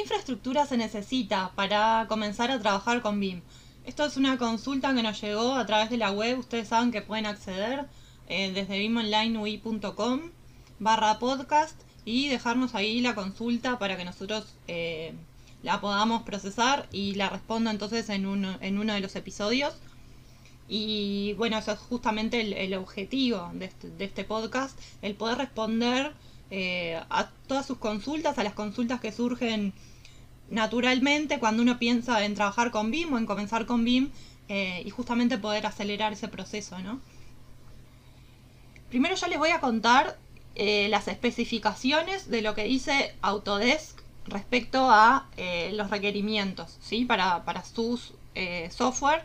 Infraestructura se necesita para comenzar a trabajar con BIM? Esto es una consulta que nos llegó a través de la web. Ustedes saben que pueden acceder eh, desde bimonlineui.com barra podcast y dejarnos ahí la consulta para que nosotros eh, la podamos procesar y la respondo entonces en uno, en uno de los episodios. Y bueno, eso es justamente el, objetivo este, de este, podcast, el poder responder eh, a todas sus consultas, a las consultas que surgen naturalmente cuando uno piensa en trabajar con BIM o en comenzar con BIM eh, y justamente poder acelerar ese proceso, ¿no? Primero ya les voy a contar eh, las especificaciones de lo que dice Autodesk respecto a eh, los requerimientos ¿sí? para, sus eh, software.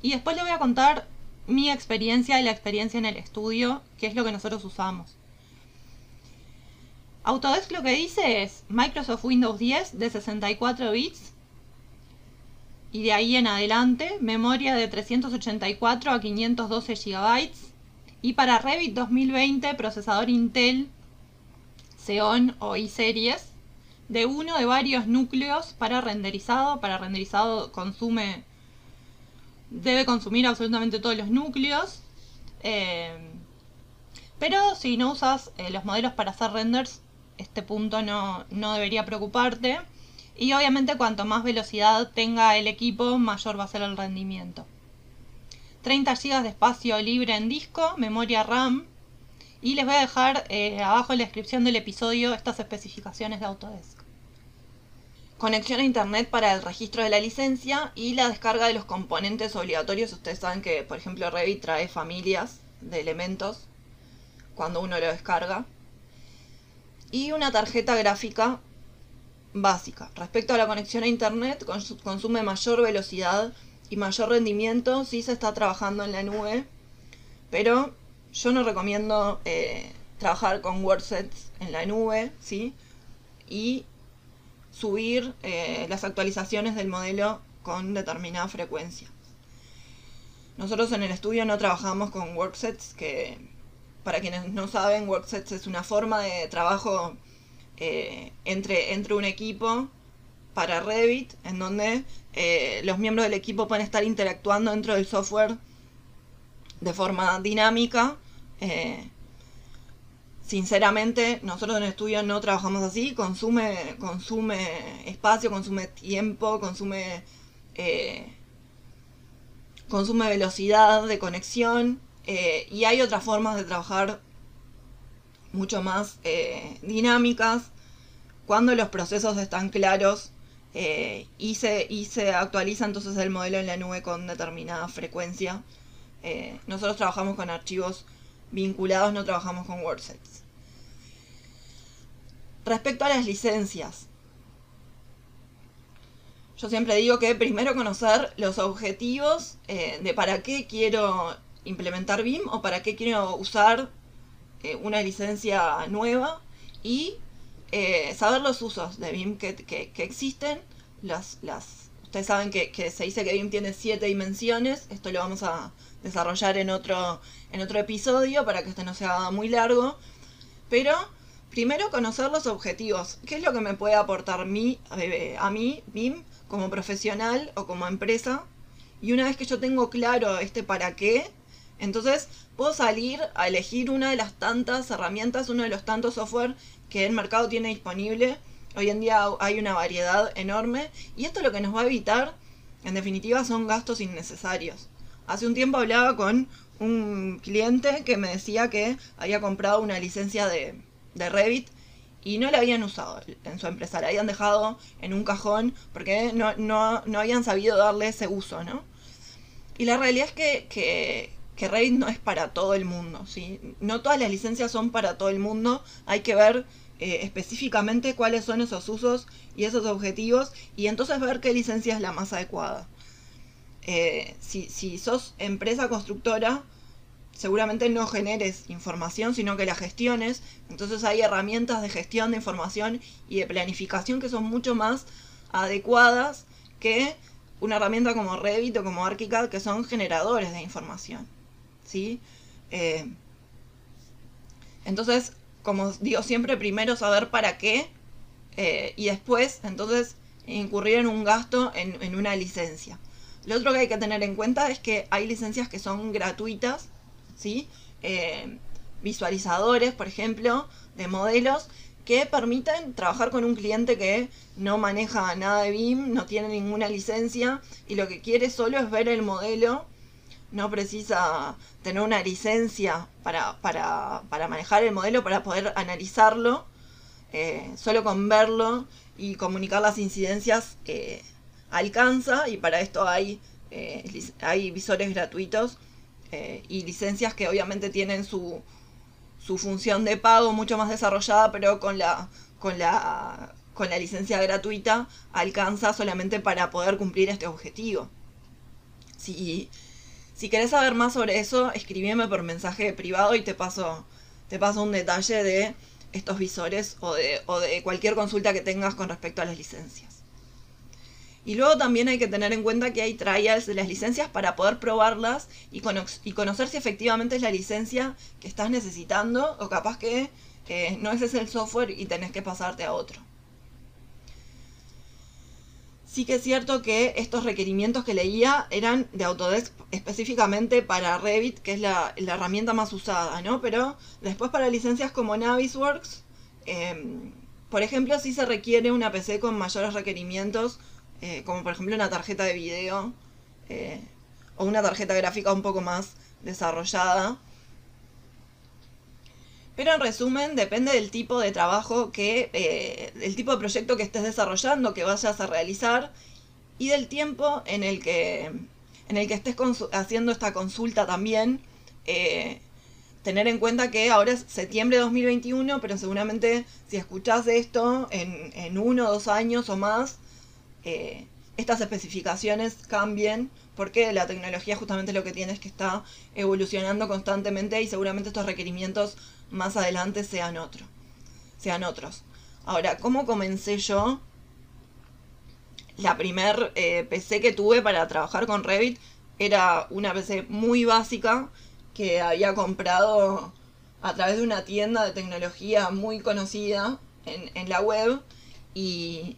Y después les voy a contar mi experiencia y la experiencia en el estudio, que es lo que nosotros usamos. Autodesk lo que dice es Microsoft Windows 10 de 64 bits y de ahí en adelante memoria de 384 a 512 GB y para Revit 2020, procesador Intel Xeon o i-Series de uno de varios núcleos para renderizado. Para renderizado consume, debe consumir absolutamente todos los núcleos. Eh, pero si no usas eh, los modelos para hacer renders, este punto no, no debería preocuparte. Y obviamente cuanto más velocidad tenga el equipo, mayor va a ser el rendimiento. 30 GB de espacio libre en disco, memoria RAM. Y les voy a dejar eh, abajo en la descripción del episodio estas especificaciones de Autodesk. Conexión a internet para el registro de la licencia y la descarga de los componentes obligatorios. Ustedes saben que, por ejemplo, Revit trae familias de elementos cuando uno lo descarga. Y una tarjeta gráfica básica. Respecto a la conexión a internet, consume mayor velocidad y mayor rendimiento si se está trabajando en la nube, pero yo no recomiendo eh, trabajar con WordSets en la nube, ¿sí? Y subir eh, las actualizaciones del modelo con determinada frecuencia. Nosotros en el estudio no trabajamos con worksets, que para quienes no saben, worksets es una forma de trabajo eh, entre, entre un equipo para Revit, en donde eh, los miembros del equipo pueden estar interactuando dentro del software de forma dinámica. Eh, sinceramente, nosotros en el estudio no trabajamos así, consume, consume espacio, consume tiempo, consume, consume velocidad de conexión y hay otras formas de trabajar mucho más dinámicas cuando los procesos están claros eh, y, se, y se actualiza entonces el modelo en la nube con determinada frecuencia. Eh, nosotros trabajamos con archivos vinculados, no trabajamos con wordsets. Respecto a las licencias, yo siempre digo que primero conocer los objetivos eh, de para qué quiero implementar BIM o para qué quiero usar una licencia nueva y eh, saber los usos de BIM que, existen. Las, las, ustedes saben que, se dice que BIM tiene siete dimensiones. Esto lo vamos a desarrollar en otro, en otro episodio para que este no sea muy largo. Pero primero conocer los objetivos. ¿Qué es lo que me puede aportar mí, eh, a mí, BIM, como profesional o como empresa? Y una vez que yo tengo claro este para qué, entonces puedo salir a elegir una de las tantas herramientas, uno de los tantos software que el mercado tiene disponible. Hoy en día hay una variedad enorme y esto lo que nos va a evitar, en definitiva, son gastos innecesarios. Hace un tiempo hablaba con un cliente que me decía que había comprado una licencia de, de Revit y no la habían usado en su empresa, la habían dejado en un cajón porque no, no, no habían sabido darle ese uso, ¿no? Y la realidad es que, que, que Revit no es para todo el mundo, ¿sí? No todas las licencias son para todo el mundo, hay que ver eh, específicamente cuáles son esos usos y esos objetivos y entonces ver qué licencia es la más adecuada. Eh, si, si sos empresa constructora, seguramente no generes información, sino que la gestiones. Entonces hay herramientas de gestión de información y de planificación que son mucho más adecuadas que una herramienta como Revit o como ArchiCAD, que son generadores de información. ¿Sí? Eh, entonces, como digo siempre, primero saber para qué eh, y después, entonces, incurrir en un gasto en, en una licencia. Lo otro que hay que tener en cuenta es que hay licencias que son gratuitas ¿sí? Eh, visualizadores, por ejemplo, de modelos que permiten trabajar con un cliente que no maneja nada de BIM, no tiene ninguna licencia y lo que quiere solo es ver el modelo, no precisa tener una licencia para, manejar el modelo, para poder analizarlo, eh, solo con verlo y comunicar las incidencias alcanza y para esto hay, eh, hay visores gratuitos eh, y licencias que obviamente tienen su, su función de pago mucho más desarrollada, pero con la, con la, con la licencia gratuita alcanza solamente para poder cumplir este objetivo. Si, si querés saber más sobre eso, escribime por mensaje privado y te paso, te paso un detalle de estos visores o de, o de cualquier consulta que tengas con respecto a las licencias. Y luego también hay que tener en cuenta que hay trials de las licencias para poder probarlas y, conocer si efectivamente es la licencia que estás necesitando o capaz que eh, no ese es el software y tenés que pasarte a otro. Sí que es cierto que estos requerimientos que leía eran de Autodesk específicamente para Revit, que es la, herramienta más usada, ¿no? Pero después para licencias como Navisworks, em, por ejemplo, sí se requiere una PC con mayores requerimientos eh, como por ejemplo una tarjeta de video eh, o una tarjeta gráfica un poco más desarrollada. Pero en resumen, depende del tipo de trabajo que, eh, del tipo de proyecto que estés desarrollando, que vayas a realizar y del tiempo en el que, en el que estés haciendo esta consulta también. tener en cuenta que ahora es septiembre de 2021, pero seguramente si escuchás esto en, en uno o dos años o más, eh, estas especificaciones cambien, porque la tecnología justamente lo que tiene es que está evolucionando constantemente y seguramente estos requerimientos más adelante sean, otro, sean otros. Ahora, ¿cómo comencé yo? La primer eh, PC que tuve para trabajar con Revit era una PC muy básica que había comprado a través de una tienda de tecnología muy conocida en, en la web y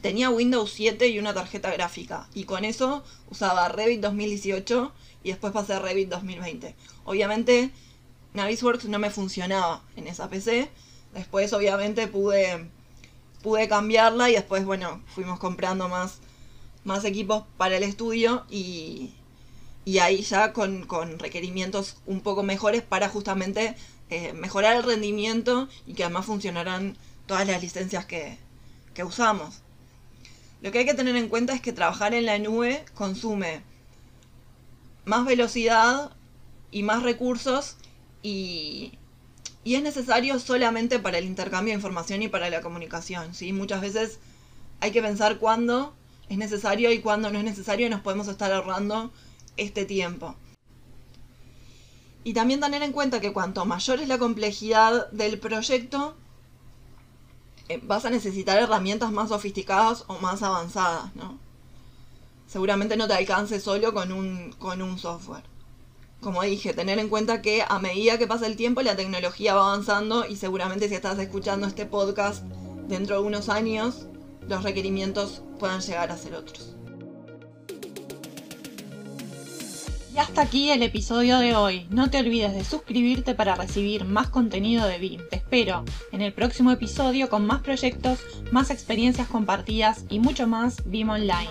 tenía Windows 7 y una tarjeta gráfica. Y con eso usaba Revit 2018 y después pasé a Revit 2020. Obviamente Navisworks no me funcionaba en esa PC. Después obviamente pude, pude cambiarla y después bueno, fuimos comprando más, más equipos para el estudio y, y ahí ya con, requerimientos un poco mejores para justamente eh, mejorar el rendimiento y que además funcionaran todas las licencias que, que usamos. Lo que hay que tener en cuenta es que trabajar en la nube consume más velocidad y más recursos y, es necesario solamente para el intercambio de información y para la comunicación. ¿sí? Muchas veces hay que pensar cuándo es necesario y cuándo no es necesario y nos podemos estar ahorrando este tiempo. Y también tener en cuenta que cuanto mayor es la complejidad del proyecto, eh, vas a necesitar herramientas más sofisticadas o más avanzadas, ¿no? Seguramente no te alcance solo con un, con un software. Como dije, tener en cuenta que a medida que pasa el tiempo la tecnología va avanzando y seguramente si estás escuchando este podcast dentro de unos años, los requerimientos puedan llegar a ser otros. Y hasta aquí el episodio de hoy. No te olvides de suscribirte para recibir más contenido de BIM. Te espero en el próximo episodio con más proyectos, más experiencias compartidas y mucho más BIM Online.